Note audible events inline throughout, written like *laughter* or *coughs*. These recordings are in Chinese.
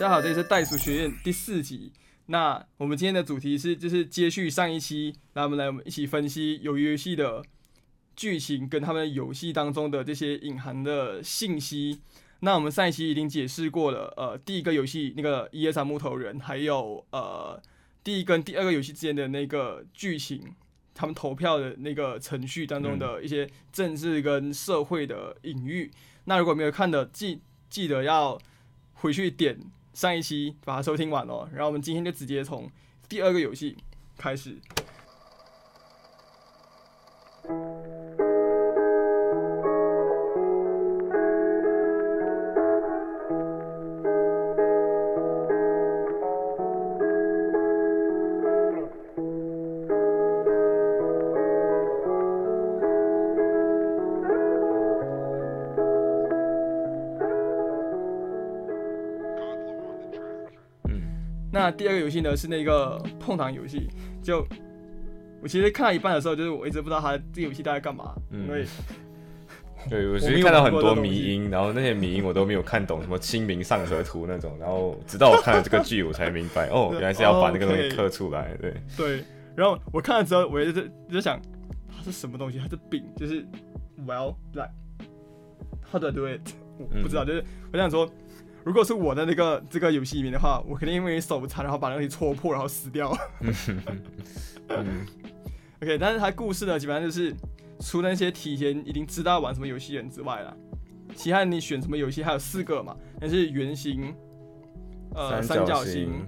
大家好，这里是袋鼠学院第四集。那我们今天的主题是，就是接续上一期，那我们来我们一起分析鱿鱼游戏的剧情跟他们游戏当中的这些隐含的信息。那我们上一期已经解释过了，呃，第一个游戏那个一二三木头人，还有呃第一跟第二个游戏之间的那个剧情，他们投票的那个程序当中的一些政治跟社会的隐喻。那如果没有看的，记记得要回去点上一期把它收听完了。然后我们今天就直接从第二个游戏开始。那第二个游戏呢是那个碰糖游戏，就我其实看到一半的时候，就是我一直不知道它这个游戏大概干嘛，因为 *laughs* 对我其实看到很多迷音，然后那些迷音我都没有看懂，什么清明上河图那种，然后直到我看了这个剧，我才明白哦，*laughs* 原来是要把那个东西刻出来，对对。然后我看了之后，我也是就想它是什么东西？它是饼，就是 Well like how do I do it？我不知道，就是我想说。如果是我的那个这个游戏里面的话，我肯定因为手残，然后把那东西戳破，然后死掉。OK，但是它故事呢，基本上就是除了那些提前已经知道玩什么游戏人之外啦，其他你选什么游戏还有四个嘛，那是圆形、呃三角形、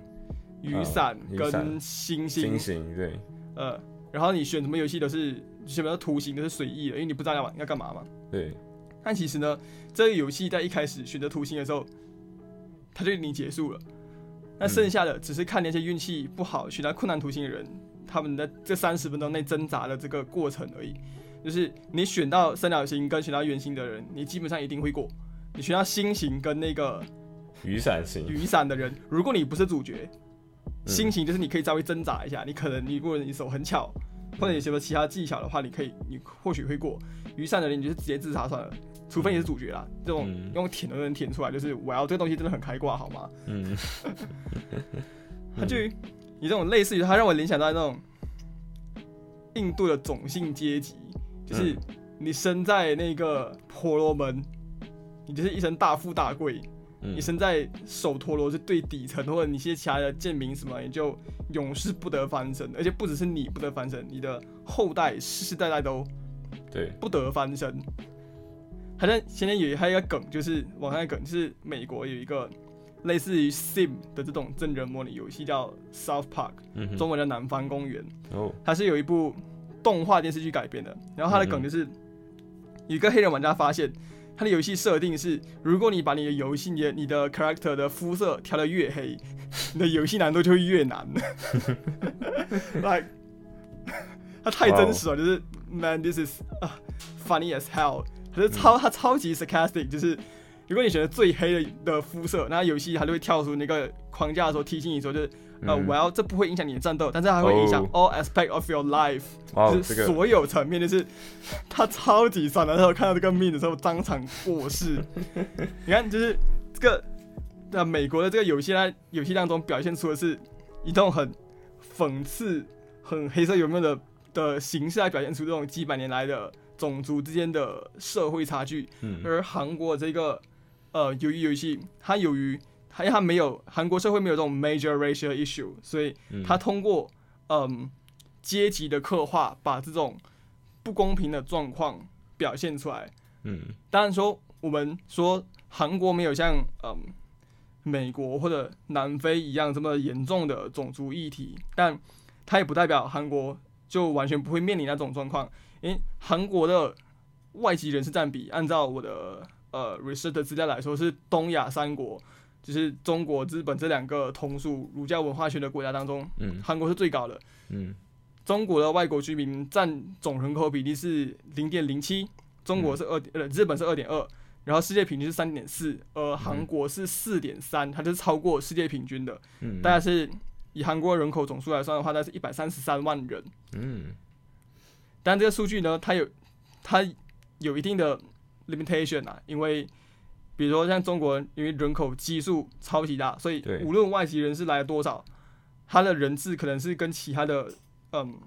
雨伞跟星星。星星对。呃，然后你选什么游戏都是基本上图形都是随意的，因为你不知道要玩要干嘛嘛。对。但其实呢，这个游戏在一开始选择图形的时候。他就已经结束了，那剩下的只是看那些运气不好、选择困难图形的人，他们在这三十分钟内挣扎的这个过程而已。就是你选到三角形跟选到圆形的人，你基本上一定会过；你选到心形跟那个雨伞型。雨伞的人，如果你不是主角，心形就是你可以稍微挣扎一下，你可能你如果你手很巧，或者有什么其他技巧的话，你可以你或许会过。余善的人你就是直接自杀算了。除非你是主角啦，这种用舔都能舔出来，就是我要这个东西真的很开挂，好吗？嗯，*laughs* 他就以这种类似于，他让我联想到那种印度的种姓阶级，就是你生在那个婆罗门，你就是一生大富大贵；你生在首陀罗是最底层，或者你一些其他的贱民什么，你就永世不得翻身，而且不只是你不得翻身，你的后代世世代代都对不得翻身。好像现在有还有一个梗，就是网上的梗，就是美国有一个类似于 Sim 的这种真人模拟游戏，叫 South Park，中文叫南方公园。哦，它是有一部动画电视剧改编的。然后它的梗就是，有一个黑人玩家发现，他的游戏设定是，如果你把你的游戏、你的你的 character 的肤色调的越黑，*laughs* 你的游戏难度就会越难。*laughs* Like，*laughs* 它太真实了，就是 Man，this is funny as hell。可是超它超级 sarcastic，就是如果你选择最黑的的肤色，那游戏它就会跳出那个框架的时候提醒你说，就是呃，我要这不会影响你的战斗，但是它会影响 all aspect of your life，就是所有层面，就是他超级酸的。然后看到这个命的时候，当场过世。*laughs* 你看，就是这个在美国的这个游戏，它游戏当中表现出的是一种很讽刺、很黑色幽默的的形式来表现出这种几百年来的。种族之间的社会差距，而韩国这个呃，由于游戏，它由于它它没有韩国社会没有这种 major racial issue，所以他通过嗯阶级的刻画，把这种不公平的状况表现出来。嗯，当然说我们说韩国没有像嗯美国或者南非一样这么严重的种族议题，但它也不代表韩国就完全不会面临那种状况。因为韩国的外籍人士占比，按照我的呃 research 的资料来说，是东亚三国，就是中国、日本这两个同属儒家文化圈的国家当中，嗯，韩国是最高的，嗯，中国的外国居民占总人口比例是零点零七，中国是二点呃，日本是二点二，然后世界平均是三点四，而韩国是四点三，它就是超过世界平均的，嗯，大概是以韩国人口总数来算的话，大概是一百三十三万人，嗯。但这个数据呢，它有它有一定的 limitation 啊，因为比比如说像中国，因为人口基数超级大，所以无论外籍人士来了多少，他的人质可能是跟其他的嗯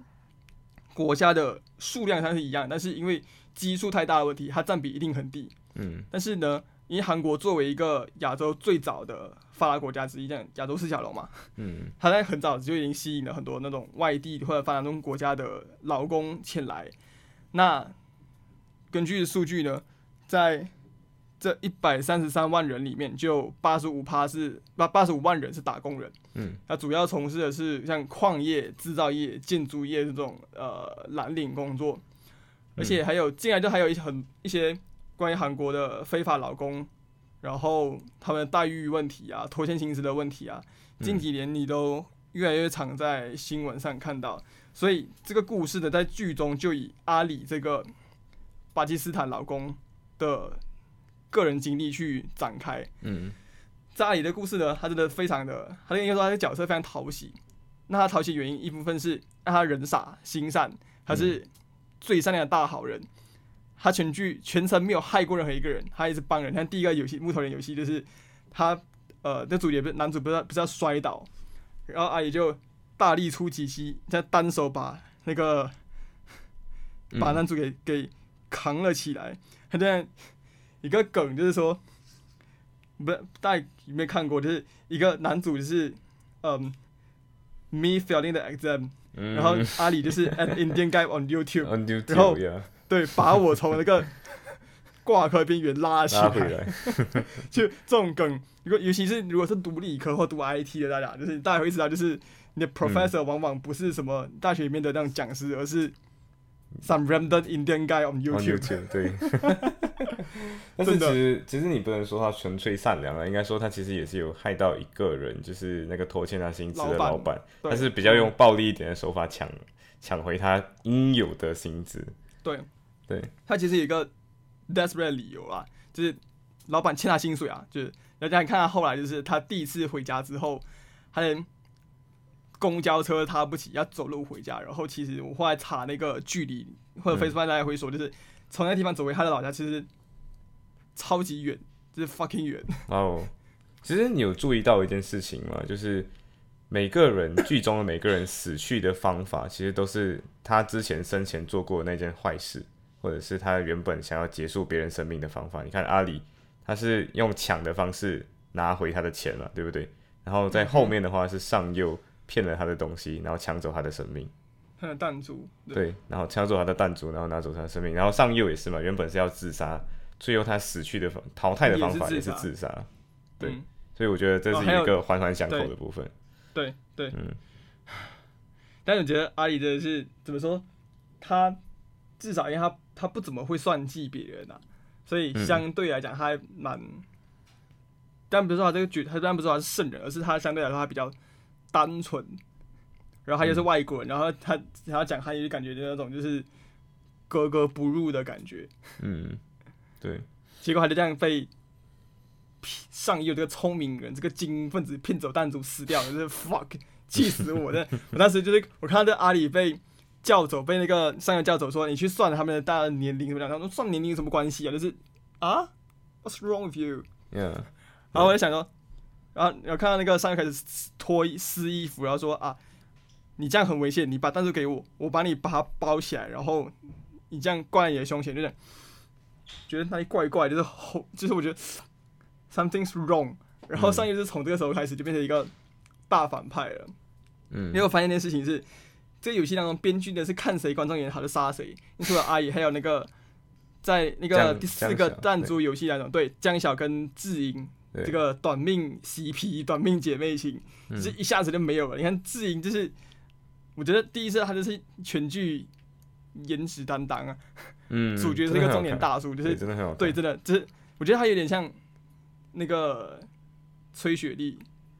国家的数量上是一样，但是因为基数太大的问题，它占比一定很低。嗯，但是呢，因为韩国作为一个亚洲最早的发达国家之一，这样亚洲四小龙嘛，嗯，他在很早就已经吸引了很多那种外地或者发展中国家的劳工前来。那根据数据呢，在这一百三十三万人里面，就八十五趴是八八十五万人是打工人，嗯，他主要从事的是像矿业、制造业、建筑业这种呃蓝领工作，而且还有进来就还有一很一些关于韩国的非法劳工，然后他们的待遇问题啊、拖欠薪资的问题啊，近几年你都越来越常在新闻上看到，所以这个故事呢，在剧中就以阿里这个巴基斯坦劳工的。个人经历去展开，嗯，在阿里的故事呢，他真的非常的，他应该说他的角色非常讨喜。那他讨喜原因一部分是让他人傻心善，他是最善良的大好人。他全剧全程没有害过任何一个人，他一直帮人。像第一个游戏木头人游戏，就是他呃，那主角不是男主不是不是要摔倒，然后阿里就大力出奇迹，他单手把那个把男主给给扛了起来，他这样。一个梗就是说，不是大家有没有看过？就是一个男主就是嗯，me failing the exam，然后阿里就是 an Indian guy on YouTube，然后对把我从那个挂科边缘拉起来，*laughs* 就这种梗，如果尤其是如果是读理科或读 IT 的大家，就是大家会知道，就是你的 professor 往往不是什么大学里面的那种讲师，而是 some random Indian guy on YouTube，对。*laughs* 但是其实其实你不能说他纯粹善良了，应该说他其实也是有害到一个人，就是那个拖欠他薪资的老板，他是比较用暴力一点的手法抢抢回他应有的薪资。对，对他其实有一个 desperate 理由啊，就是老板欠他薪水啊，就是大家看他后来就是他第一次回家之后，他连公交车他不起，要走路回家，然后其实我后来查那个距离或者 Facebook 大家会说，就是从那地方走回他的老家，其实。超级远，就是 fucking 远。哦，其实你有注意到一件事情吗？就是每个人剧中的每个人死去的方法，其实都是他之前生前做过那件坏事，或者是他原本想要结束别人生命的方法。你看阿里，他是用抢的方式拿回他的钱了，对不对？然后在后面的话是上右骗了他的东西，然后抢走他的生命。他的弹珠。对，然后抢走他的弹珠，然后拿走他的生命。然后上右也是嘛，原本是要自杀。最后他死去的方淘汰的方法也是自杀，对，所以我觉得这是一个环环相扣的部分。对对，嗯。但是我觉得阿里真的是怎么说？他至少因为他他不怎么会算计别人啊，所以相对来讲他还蛮……但不是说他这个举，他当然不是说他是圣人，而是他相对来说他比较单纯。然后他又是外国人，然后他他讲汉语就感觉就那种就是格格不入的感觉，嗯。对，结果还就这样被上右这个聪明人、这个精英分子骗走弹珠死掉了，就是 fuck，*laughs* 气死我！的我当时就是我看到这阿里被叫走，被那个上游叫走，说你去算他们的大年龄怎么样？他说算年龄有什么关系啊？就是啊，What's wrong with you？Yeah，然后我就想说，然后我看到那个上右开始脱撕衣服，然后说啊，你这样很危险，你把弹珠给我，我把你把它包起来，然后你这样挂在你的胸前，就是。觉得那里怪怪，就是吼，就是我觉得 something's wrong。然后上一次从这个时候开始就变成一个大反派了。嗯，因为我发现一件事情是，这个游戏当中编剧的是看谁观众演好就杀谁。除了阿姨，还有那个在那个第四个弹珠游戏当中，对江小跟智英这个短命 CP、短命姐妹情，就是一下子就没有了。你看智英就是，我觉得第一次他就是全剧颜值担当啊。嗯，主角是一个中年大叔，就是真的很好对，真的就是我觉得他有点像那个崔雪莉，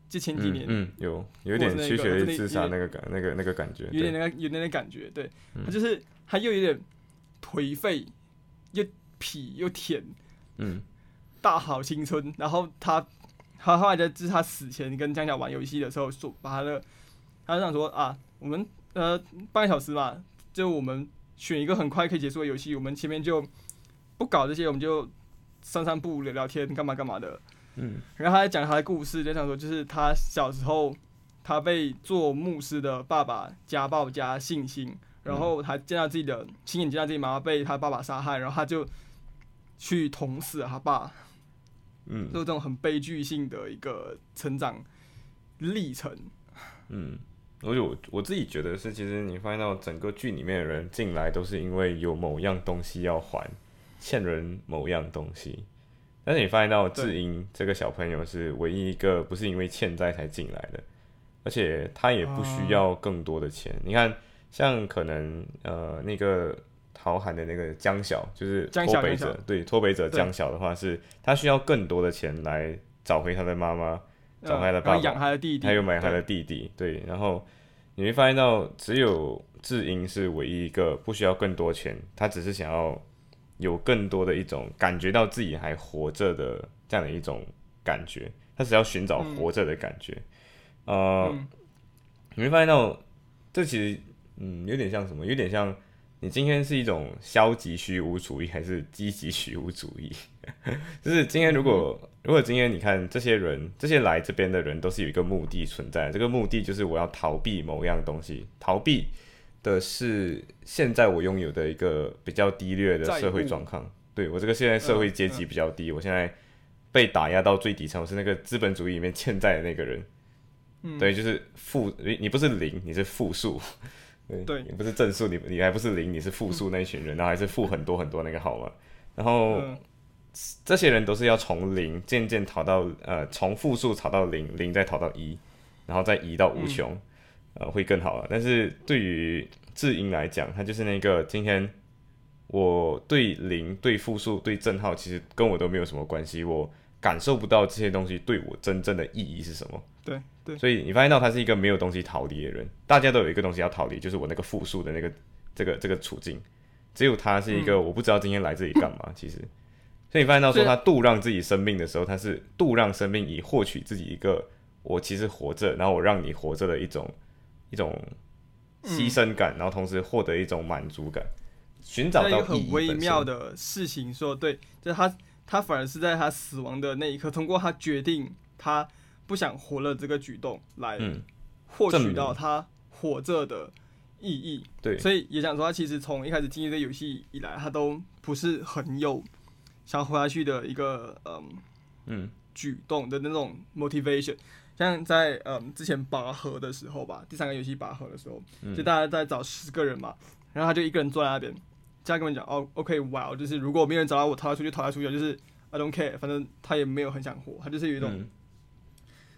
就前几年嗯有有点崔雪莉自杀那个感那个那个感觉，有点那个有点那感觉，对，他就是他又有点颓废，又痞又甜，嗯，大好青春。然后他他后来在就是他死前跟江小玩游戏的时候说，把他的他就想说啊，我们呃半个小时嘛，就我们。选一个很快可以结束的游戏，我们前面就不搞这些，我们就散散步、聊聊天、干嘛干嘛的。嗯，然后他在讲他的故事，就想说，就是他小时候他被做牧师的爸爸家暴加性侵，然后他见到自己的亲眼见到自己妈妈被他爸爸杀害，然后他就去捅死了他爸，嗯，就这种很悲剧性的一个成长历程。嗯，而且我我自己觉得是，其实你发现到整个剧里面的人进来都是因为有某样东西要还，欠人某样东西。但是你发现到智英这个小朋友是唯一一个不是因为欠债才进来的，而且他也不需要更多的钱。你看，像可能呃那个陶涵的那个江晓，就是脱北者，对脱北者江晓的话，是他需要更多的钱来找回他的妈妈，找回他的爸爸，养他的弟弟，还有买他的弟弟。对，然后你会发现到只有智英是唯一一个不需要更多钱，他只是想要。有更多的一种感觉到自己还活着的这样的一种感觉，他只要寻找活着的感觉。呃，你会发现到这其实嗯有点像什么？有点像你今天是一种消极虚无主义还是积极虚无主义？*laughs* 就是今天如果如果今天你看这些人，这些来这边的人都是有一个目的存在，这个目的就是我要逃避某样东西，逃避。的是现在我拥有的一个比较低劣的社会状况，对我这个现在社会阶级比较低，我现在被打压到最底层，我是那个资本主义里面欠债的那个人，对，就是负你你不是零，你是负数，对，你不是正数，你你还不是零，你是负数那一群人，然后还是负很多很多那个号码，然后这些人都是要从零渐渐逃到呃从负数逃到零，零再逃到一，然后再移到无穷。呃，会更好了。但是对于智英来讲，他就是那个今天我对零、对负数、对正号，其实跟我都没有什么关系。我感受不到这些东西对我真正的意义是什么。对对。所以你发现到他是一个没有东西逃离的人。大家都有一个东西要逃离，就是我那个复述的那个这个这个处境。只有他是一个 *coughs* 我不知道今天来这里干嘛。其实，所以你发现到说他度让自己生命的时候，他是度让生命以获取自己一个我其实活着，然后我让你活着的一种。一种牺牲感，然后同时获得一种满足感，寻找到很微妙的事情。说对，就是他，他反而是在他死亡的那一刻，通过他决定他不想活了这个举动来获取到他活着的意义。对，所以也想说，他其实从一开始进入这游戏以来，他都不是很有想活下去的一个嗯嗯。举动的那种 motivation。像在嗯之前拔河的时候吧，第三个游戏拔河的时候，就大家在找十个人嘛，然后他就一个人坐在那边，这样跟我讲哦，OK，wow，就是如果没有人找到我，逃出去，逃出去，就是 I don't care，反正他也没有很想活，他就是有一种，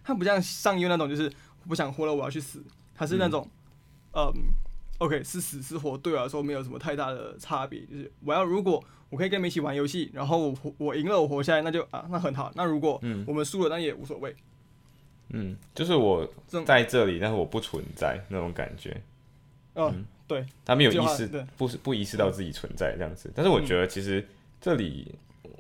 他不像上优那种，就是不想活了，我要去死，他是那种，嗯，OK，是死是活对我来说没有什么太大的差别，就是我要如果我可以跟你们一起玩游戏，然后我我赢了我活下来，那就啊那很好，那如果我们输了那也无所谓。嗯，就是我在这里，但是我不存在那种感觉。嗯，对，他没有意识，不是不意识到自己存在这样子。但是我觉得其实这里，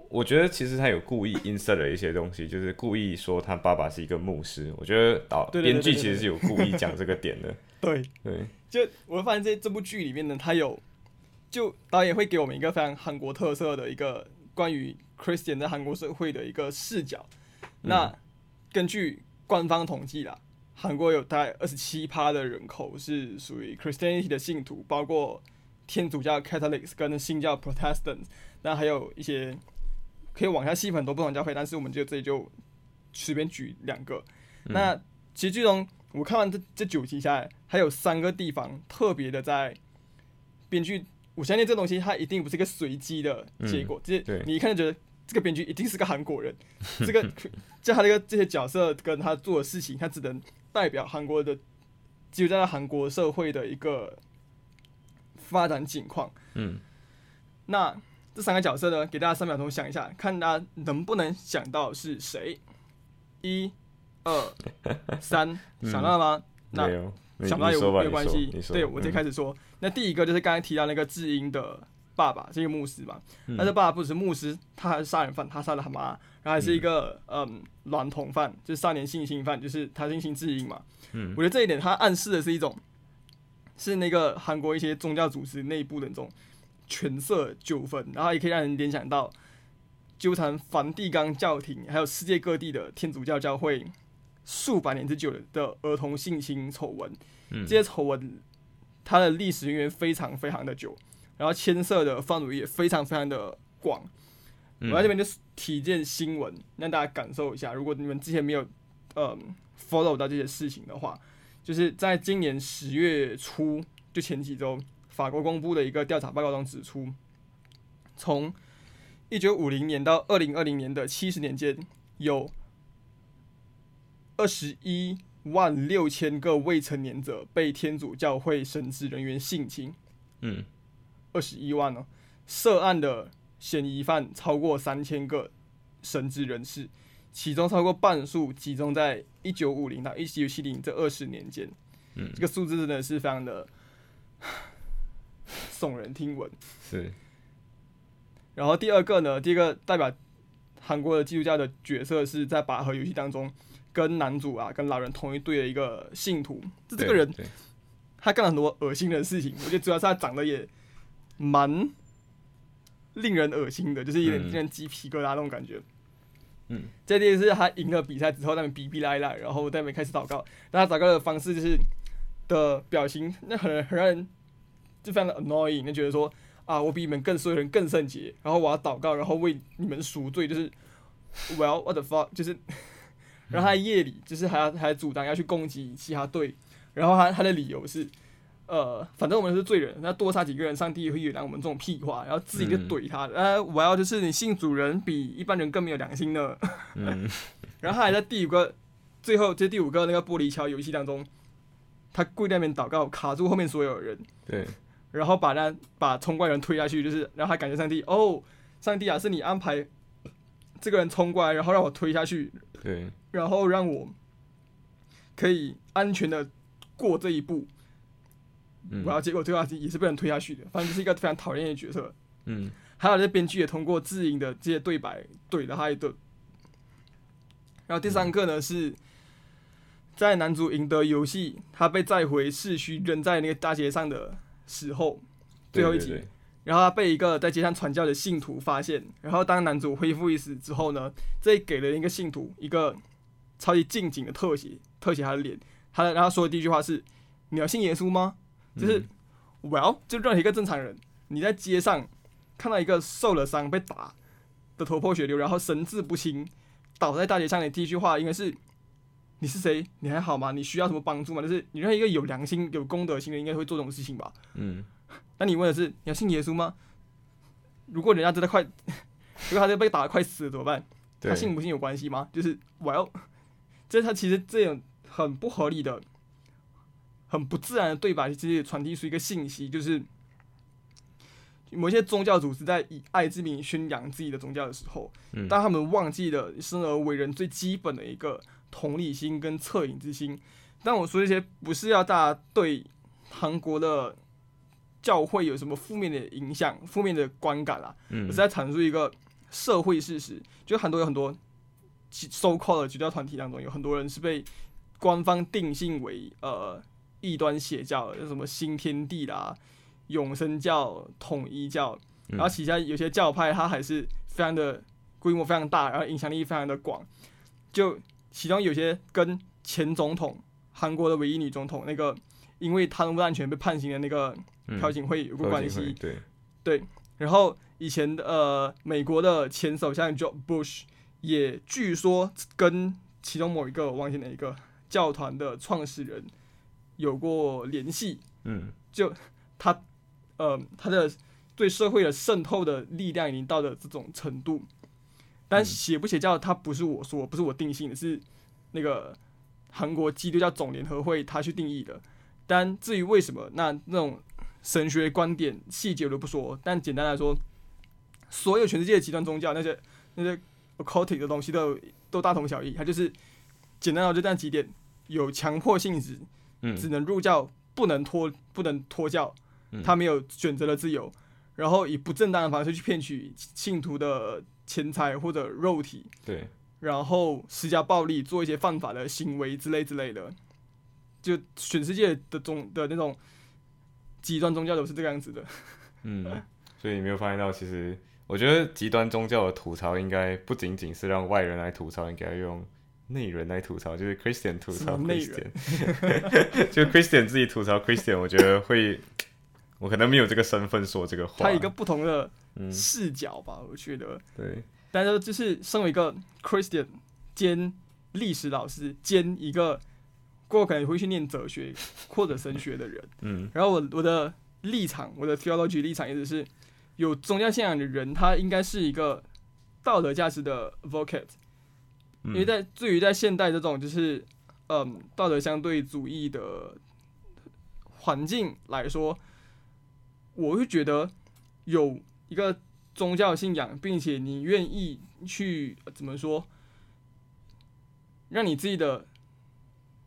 我觉得其实他有故意 insert 了一些东西，就是故意说他爸爸是一个牧师。我觉得导编剧其实是有故意讲这个点的。*laughs* 对对，就我会发现在这部剧里面呢，他有就导演会给我们一个非常韩国特色的一个关于 Christian 在韩国社会的一个视角。那根据官方统计啦，韩国有大概二十七趴的人口是属于 Christianity 的信徒，包括天主教 Catholics 跟新教 Protestants，那还有一些可以往下细分很多不同教会，但是我们就这里就随便举两个。那其实剧中我看完这这九集下来，还有三个地方特别的在编剧，我相信这东西它一定不是一个随机的结果，就是你一看就觉得。这个编剧一定是个韩国人，*laughs* 这个就他这个这些角色跟他做的事情，他只能代表韩国的，就在韩国社会的一个发展情况。嗯，那这三个角色呢，给大家三秒钟想一下，看大家能不能想到是谁？一、二、*laughs* 三，想到了吗？那想不到有没有关系？对我就开始说。那第一个就是刚才提到那个智英的。爸爸是一个牧师嘛？但是爸爸不只是牧师，他还是杀人犯，他杀了他妈，然后还是一个嗯娈童犯，就是少年性侵犯，就是他性侵智英嘛。嗯，我觉得这一点他暗示的是一种，是那个韩国一些宗教组织内部的这种权色纠纷，然后也可以让人联想到纠缠梵蒂冈教廷，还有世界各地的天主教教会数百年之久的儿童性侵丑闻。嗯这些丑闻它的历史渊源非常非常的久，然后牵涉的范围也非常非常的广。嗯我在这边就是提件新闻，让大家感受一下。如果你们之前没有呃 follow 到这些事情的话，就是在今年十月初，就前几周，法国公布的一个调查报告中指出，从一九五零年到二零二零年的七十年间，有二十一万六千个未成年者被天主教会神职人员性侵，嗯。二十一万哦，涉案的嫌疑犯超过三千个神职人士，其中超过半数集中在一九五零到一九七零这二十年间。嗯。这个数字真的是非常的耸人听闻。是然后第二个呢，第一个代表韩国的基督教的角色是在拔河游戏当中跟男主啊跟老人同一队的一个信徒，这这个人他干了很多恶心的事情，我觉得主要是他长得也蛮令人恶心的，就是有点嗯令人鸡皮疙瘩那种感觉。嗯，这件是他赢了比赛之后，在那边逼逼赖赖，然后在那边开始祷告。但他祷告的方式就是的表情，那很很让人就非常的 annoying，就觉得说啊，我比你们更所有人更圣洁，然后我要祷告，然后为你们赎罪，就是 well what the fuck，就是，*laughs* 然后他夜里就是还要还主张要去攻击其他队，然后他他的理由是，呃，反正我们是罪人，那多杀几个人，上帝也会原谅我们这种屁话，然后自己就怼他，呃，我要就是你信主人比一般人更没有良心呢。嗯。*laughs* 然后他还在第五个，最后这第五个那个玻璃桥游戏当中，他跪在那边祷告，卡住后面所有人，对然后把那把冲过来人推下去，就是让他感谢上帝，哦，上帝啊，是你安排这个人冲过来，然后让我推下去，对然后让我可以安全的过这一步。嗯然后结果最后也是被人推下去的，反正就是一个非常讨厌的角色。嗯还有这编剧也通过自营的这些对白怼了他一顿。然后第三个呢是，在男主赢得游戏，他被载回市区扔在那个大街上的时候，最后一集，然后他被一个在街上传教的信徒发现，然后当男主恢复意识之后呢，这里给了一个信徒一个超级近景的特写，特写他的脸，他的然后说的第一句话是：“你要信耶稣吗？”就是、well，就任何一个正常人，你在街上看到一个受了伤、被打的头破血流，然后神志不清，倒在大街上的第一句话应该是：“你是谁？你还好吗？你需要什么帮助吗？”就是你任何一个有良心、有公德心的人，应该会做这种事情吧。嗯 *laughs* 那你问的是你要信耶稣吗？如果人家真的快，*laughs* 如果他真的被打的快死了怎么办？他信不信有关系吗？就是 well，这他其实这种很不合理的、很不自然的对白，其实也传递出一个信息，就是某些宗教组织在以爱之名宣扬自己的宗教的时候，嗯当他们忘记了生而为人最基本的一个同理心跟恻隐之心。但我说这些不是要大家对韩国的教会有什么负面的影响、负面的观感啦，我嗯是在阐述一个社会事实，就很多有很多收 call 的基督教团体当中，有很多人是被官方定性为呃异端邪教，有什么新天地啦、永生教、统一教，然后旗下有些教派它还是非常的规模非常大，然后影响力非常的广，就其中有些跟前总统韩国的唯一女总统那个因为贪污案权被判刑的那个嗯朴槿惠有过关系，对。对然后以前的呃美国的前首相 George Bush 也据说跟其中某一个我忘记哪一个教团的创始人有过联系，嗯。就他呃他的对社会的渗透的力量已经到了这种程度。但邪不邪教，它不是我说，不是我定性的，是那个韩国基督教总联合会他去定义的。但至于为什么，那那种神学观点细节我都不说。但简单来说，所有全世界的极端宗教那些那些 occultic 的东西都有都大同小异，它就是简单到就这样几点：有强迫性质，嗯只能入教，不能脱不能脱教，嗯他没有选择的自由，然后以不正当的方式去骗取信徒的钱财或者肉体，对然后施加暴力，做一些犯法的行为之类之类的，就全世界的宗的那种极端宗教都是这个样子的。嗯，所以你没有发现到，其实我觉得极端宗教的吐槽应该不仅仅是让外人来吐槽，应该用内人来吐槽，就是 Christian 吐槽 Christian，*laughs* 就 Christian 自己吐槽 Christian，我觉得会，我可能没有这个身份说这个话。他一个不同的视角吧，我觉得。对。但是就是身为一个 Christian 兼历史老师兼一个过可能会去念哲学或者神学的人，*laughs* 嗯。然后我我的立场，我的 theology 立场一直是。有宗教信仰的人，他应该是一个道德价值的 advocate，因为在至于在现代这种就是嗯道德相对主义的环境来说，我会觉得有一个宗教信仰，并且你愿意去怎么说，让你自己的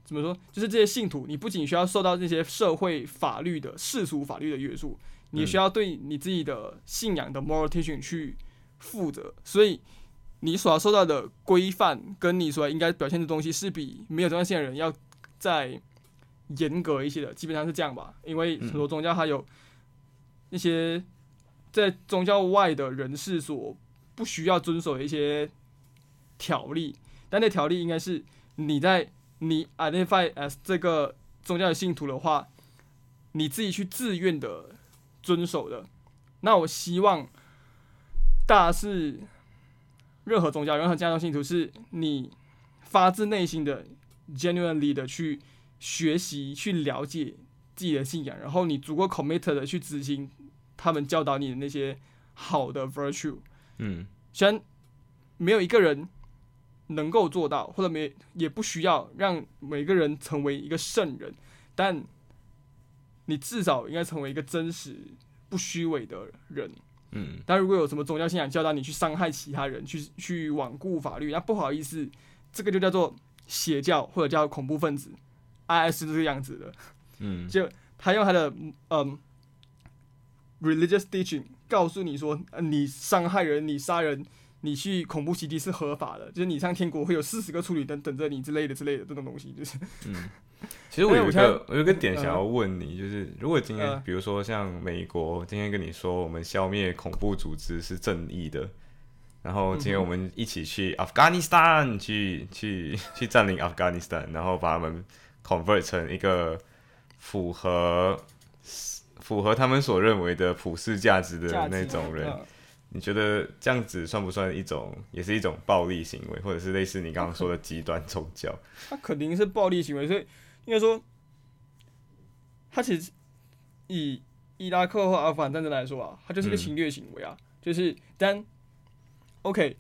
怎么说，就是这些信徒，你不仅需要受到这些社会法律的世俗法律的约束。你需要对你自己的信仰的 moral teaching 去负责，所以你所要受到的规范跟你所应该表现的东西是比没有宗教信仰的人要再严格一些的，基本上是这样吧。因为很多宗教它有那些在宗教外的人士所不需要遵守的一些条例，但那条例应该是你在你 identify as 这个宗教的信徒的话，你自己去自愿的。遵守的，那我希望大家是任何宗教、任何宗教信徒，是你发自内心的、genuinely 的去学习、去了解自己的信仰，然后你足够 committed 的去执行他们教导你的那些好的 virtue。嗯，虽然没有一个人能够做到，或者没也不需要让每个人成为一个圣人，但。你至少应该成为一个真实、不虚伪的人。嗯，但如果有什么宗教信仰教导你去伤害其他人、去去罔顾法律，那不好意思，这个就叫做邪教或者叫恐怖分子。IS 是这个样子的。嗯，就他用他的嗯 religious teaching 告诉你说，你伤害人、你杀人、你去恐怖袭击是合法的，就是你上天国会有四十个处女等等着你之类的之类的这种东西，就是嗯。*laughs* 其实我有一个，我有个点想要问你，就是如果今天，比如说像美国今天跟你说，我们消灭恐怖组织是正义的，然后今天我们一起去 Afghanistan 去去去占领 Afghanistan，然后把他们 convert 成一个符合符合他们所认为的普世价值的那种人，你觉得这样子算不算一种，也是一种暴力行为，或者是类似你刚刚说的极端宗教？*laughs* 他肯定是暴力行为，所以。应该说，他其实以伊拉克或阿富汗战争来说啊，他就是一个侵略行为啊。就是但 OK，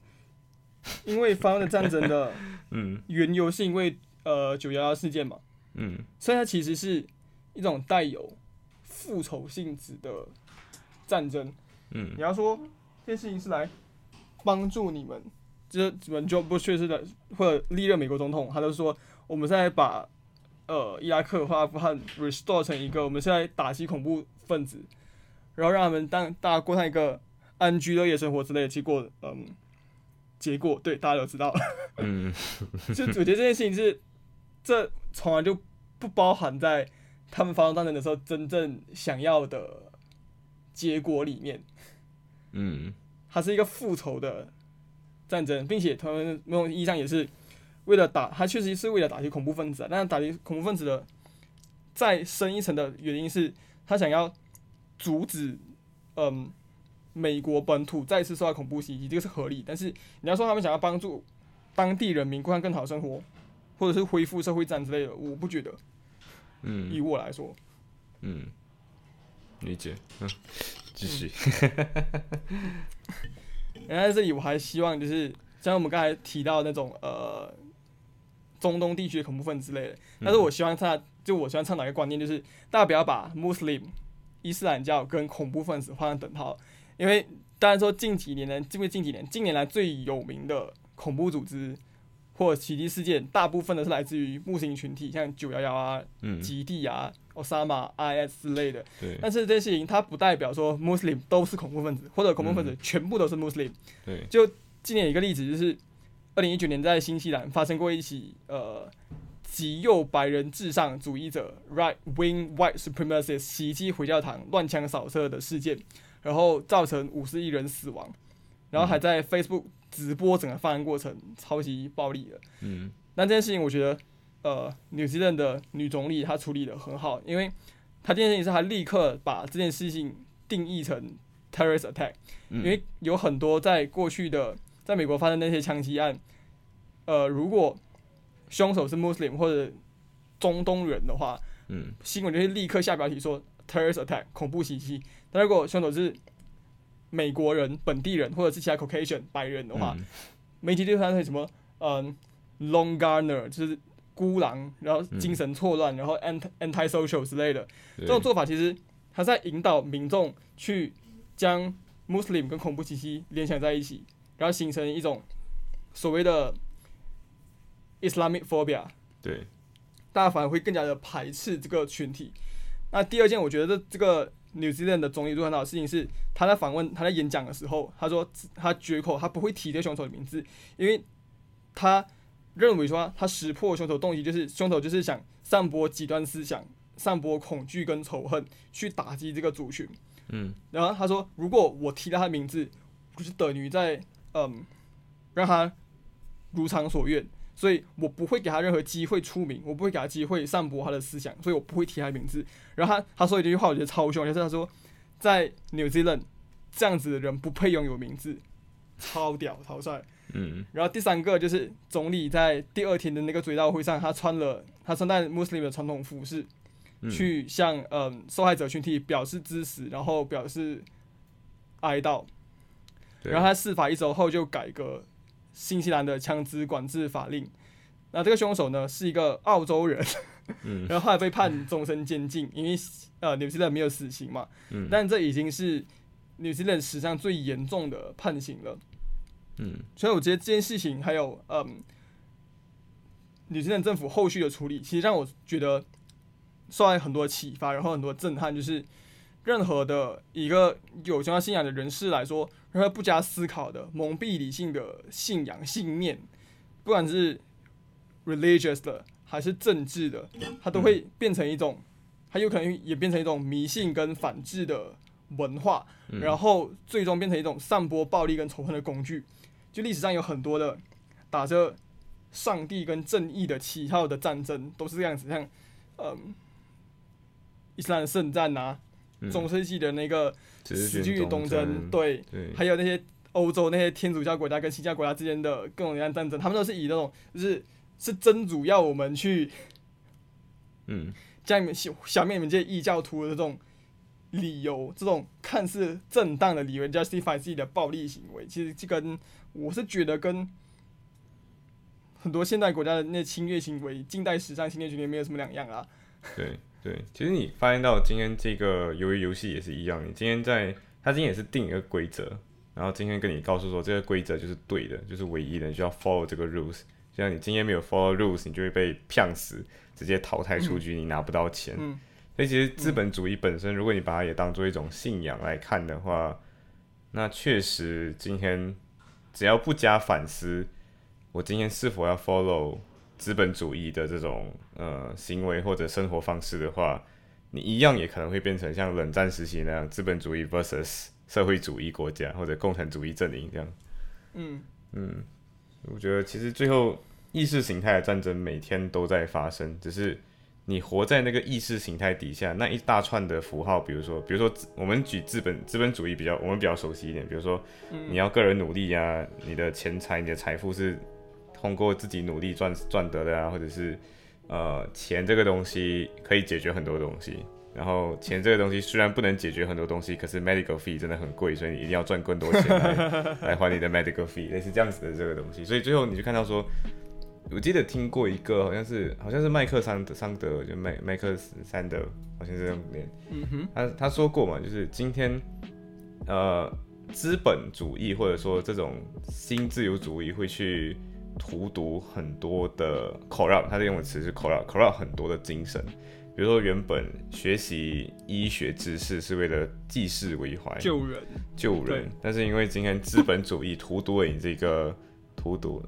因为发生的战争的 *laughs* 嗯缘由是因为呃九幺幺事件嘛，嗯，所以它其实是一种带有复仇性质的战争。嗯，你要说这件事情是来帮助你们，就是你们就不确实的，或者历任美国总统，他都说我们现在把。呃，伊拉克和阿富汗 restore 成一个，我们现在打击恐怖分子，然后让他们当大家过上一个安居乐业生活之类的结果，嗯，结果对大家都知道。嗯，*laughs* 就我觉得这件事情是，这从来就不包含在他们发动战争的时候真正想要的结果里面。嗯，它是一个复仇的战争，并且他们某种意义上也是。为了打，他确实是为了打击恐怖分子啊。但是打击恐怖分子的再深一层的原因是，他想要阻止，嗯，美国本土再次受到恐怖袭击，这个是合理。但是你要说他们想要帮助当地人民过上更好的生活，或者是恢复社会战之类的，我不觉得。嗯，以我来说，嗯，理解。嗯，继续。然后在这里，我还希望就是像我们刚才提到那种呃。中东地区的恐怖分子之类的，但是我希望他，就我喜欢倡导一个观念，就是大家不要把穆斯林、伊斯兰教跟恐怖分子画上等号，因为当然说近几年呢，近近几年近年来最有名的恐怖组织或袭击事件，大部分都是来自于穆斯林群体，像九幺幺啊、极地啊、奥萨马、IS 之类的。对。但是这些事情它不代表说穆斯林都是恐怖分子，或者恐怖分子全部都是穆斯林。对。就今年一个例子就是。二零一九年，在新西兰发生过一起呃极右白人至上主义者 （right wing white supremacist） 袭击回教堂、乱枪扫射的事件，然后造成五十亿人死亡。然后还在 Facebook 直播整个犯案过程，超级暴力的。嗯，那这件事情我觉得，呃，纽西兰的女总理她处理的很好，因为她这件事情是她立刻把这件事情定义成 terrorist attack，因为有很多在过去的在美国发生那些枪击案，呃，如果凶手是 Muslim 或者中东人的话，嗯，新闻就会立刻下标题说 terrorist attack 恐怖袭击。但如果凶手是美国人、本地人或者是其他 Caucasian 白人的话，媒体就他会什么，嗯，long garner 就是孤狼，然后精神错乱，然后 anti anti social 之类的。这种做法其实他在引导民众去将 Muslim 跟恐怖袭击联想在一起，然后形成一种所谓的 Islamic phobia。对，大家反而会更加的排斥这个群体。那第二件，我觉得这这个。New Zealand 的总理做很好的事情是，他在访问、他在演讲的时候，他说他绝口，他不会提这个凶手的名字，因为他认为说他识破凶手动机就是凶手就是想散播极端思想、散播恐惧跟仇恨，去打击这个族群。嗯，然后他说，如果我提到他的名字，就是等于在嗯让他如偿所愿。所以我不会给他任何机会出名，我不会给他机会散播他的思想，所以我不会提他的名字。然后他他说一句话，我觉得超凶，就是他说，在 New Zealand 这样子的人不配拥有名字，超屌超帅。嗯。然后第三个就是总理在第二天的那个追悼会上，他穿了他穿戴 Muslim 的传统服饰，去向嗯受害者群体表示支持，然后表示哀悼。然后他事发一周后就改革。新西兰的枪支管制法令，那这个凶手呢是一个澳洲人，嗯，*laughs* 然后后来被判终身监禁，因为呃纽西兰没有死刑嘛，嗯，但这已经是纽西兰史上最严重的判刑了，嗯，所以我觉得这件事情还有嗯纽西兰政府后续的处理，其实让我觉得受到很多启发，然后很多震撼，就是任何的一个有宗教信仰的人士来说。然后不加思考的蒙蔽理性的信仰信念，不管是 religious 的还是政治的，它都会变成一种，它有可能也变成一种迷信跟反制的文化，然后最终变成一种散播暴力跟仇恨的工具。就历史上有很多的打着上帝跟正义的旗号的战争都是这样子，像嗯，伊斯兰圣战啊，中世纪的那个。十字东征，对，还有那些欧洲那些天主教国家跟新教国家之间的各种各样战争，他们都是以那种就是是真主要我们去，嗯，将你们消消灭你们这些异教徒的这种理由，这种看似正当的理由，justify 自己的暴力行为，其实这跟我是觉得跟很多现代国家的那侵略行为，近代史上侵略行为没有什么两样啊。对。对，其实你发现到今天这个鱿鱼游戏也是一样，你今天在他今天也是定一个规则，然后今天跟你告诉说这个规则就是对的，就是唯一的，你就要 follow 这个 rules。就像你今天没有 follow rules，你就会被骗死，直接淘汰出局，你拿不到钱。所以其实资本主义本身，如果你把它也当做一种信仰来看的话，那确实今天只要不加反思，我今天是否要 follow？资本主义的这种呃行为或者生活方式的话，你一样也可能会变成像冷战时期那样，资本主义 vs 社会主义国家或者共产主义阵营这样。嗯嗯，我觉得其实最后意识形态的战争每天都在发生，只是你活在那个意识形态底下那一大串的符号，比如说，比如说我们举资本资本主义比较我们比较熟悉一点，比如说你要个人努力呀，你的钱财、你的财富是。通过自己努力赚赚得的啊，或者是呃钱这个东西可以解决很多东西。然后钱这个东西虽然不能解决很多东西，可是 medical fee 真的很贵，所以你一定要赚更多钱来 *laughs* 来还你的 medical fee，类似这样子的这个东西。所以最后你就看到说，我记得听过一个好像是好像是麦克桑德桑德就麦麦克斯桑德好像是这样念，嗯哼，他他说过嘛，就是今天呃资本主义或者说这种新自由主义会去。荼毒很多的 corrupt，他的用的词是 corrupt，corrupt 很多的精神。比如说，原本学习医学知识是为了济世为怀、救人、救人，但是因为今天资本主义荼毒了你这个荼毒，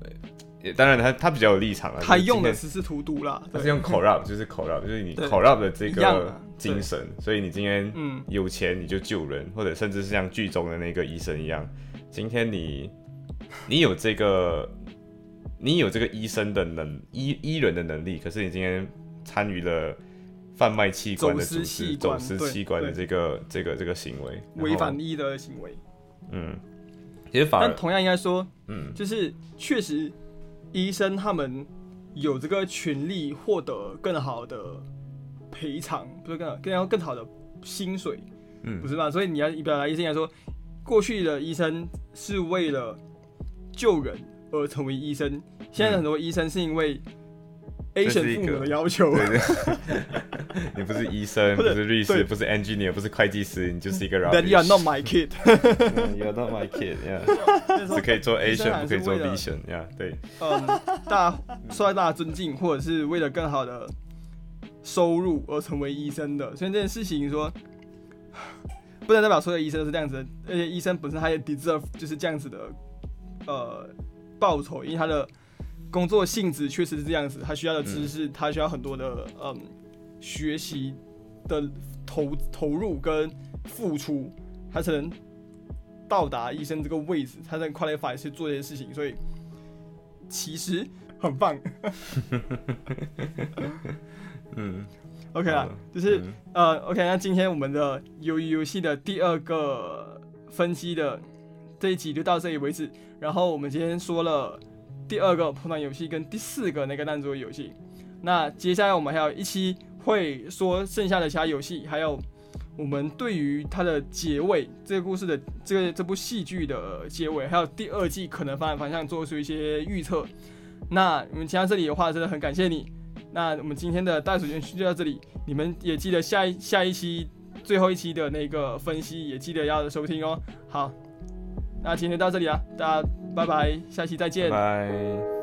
当然他他比较有立场了。他用的词是荼毒啦，他是用 corrupt，就是 corrupt，就是你 corrupt 的这个精神，所以你今天有钱你就救人，或者甚至是像剧中的那个医生一样。今天你你有这个你有这个医生的能医医人的能力，可是你今天参与了贩卖器官的组织、走私器官的这个这个这个行为，违反医德的行为。嗯，其实反但同样应该说，嗯，就是确实医生他们有这个权利获得更好的赔偿，不是更好，更要更好的薪水，嗯，不是吧？所以你要表达医生来说。过去的医生是为了救人而成为医生，现在很多医生是因为 A 选父母的要求。*laughs* 你不是医生，*laughs* 不是律师，不是 engineer，不是会计师，你就是一个。That you are not my kid. *laughs* you are not my kid. Yeah. 只可以做 A 选，不可以做 B 选。Yeah. 对。嗯，大受到大家尊敬，或者是为了更好的收入而成为医生的，所以这件事情说。*sighs* 不能代表所有医生都是这样子，而且医生本身他也 deserve 就是这样子的，呃，报酬，因为他的工作性质确实是这样子，他需要的知识，他需要很多的嗯学习的投投入跟付出，他才能到达医生这个位置，他才能 qualify 去做这些事情，所以其实很棒。嗯。*laughs* OK 啊，就是呃，OK，那今天我们的鱿鱼游戏的第二个分析的这一集就到这里为止。然后我们今天说了第二个碰撞游戏跟第四个那个弹珠游戏。那接下来我们还有一期会说剩下的其他游戏，还有我们对于它的结尾，这个故事的这个这部戏剧的结尾，还有第二季可能发展方向做出一些预测。那你们听到这里的话，真的很感谢你。那我们今天的袋鼠园区就到这里，你们也记得下一下一期最后一期的那个分析也记得要收听哦。好，那今天到这里啊，大家拜拜，下期再见。拜。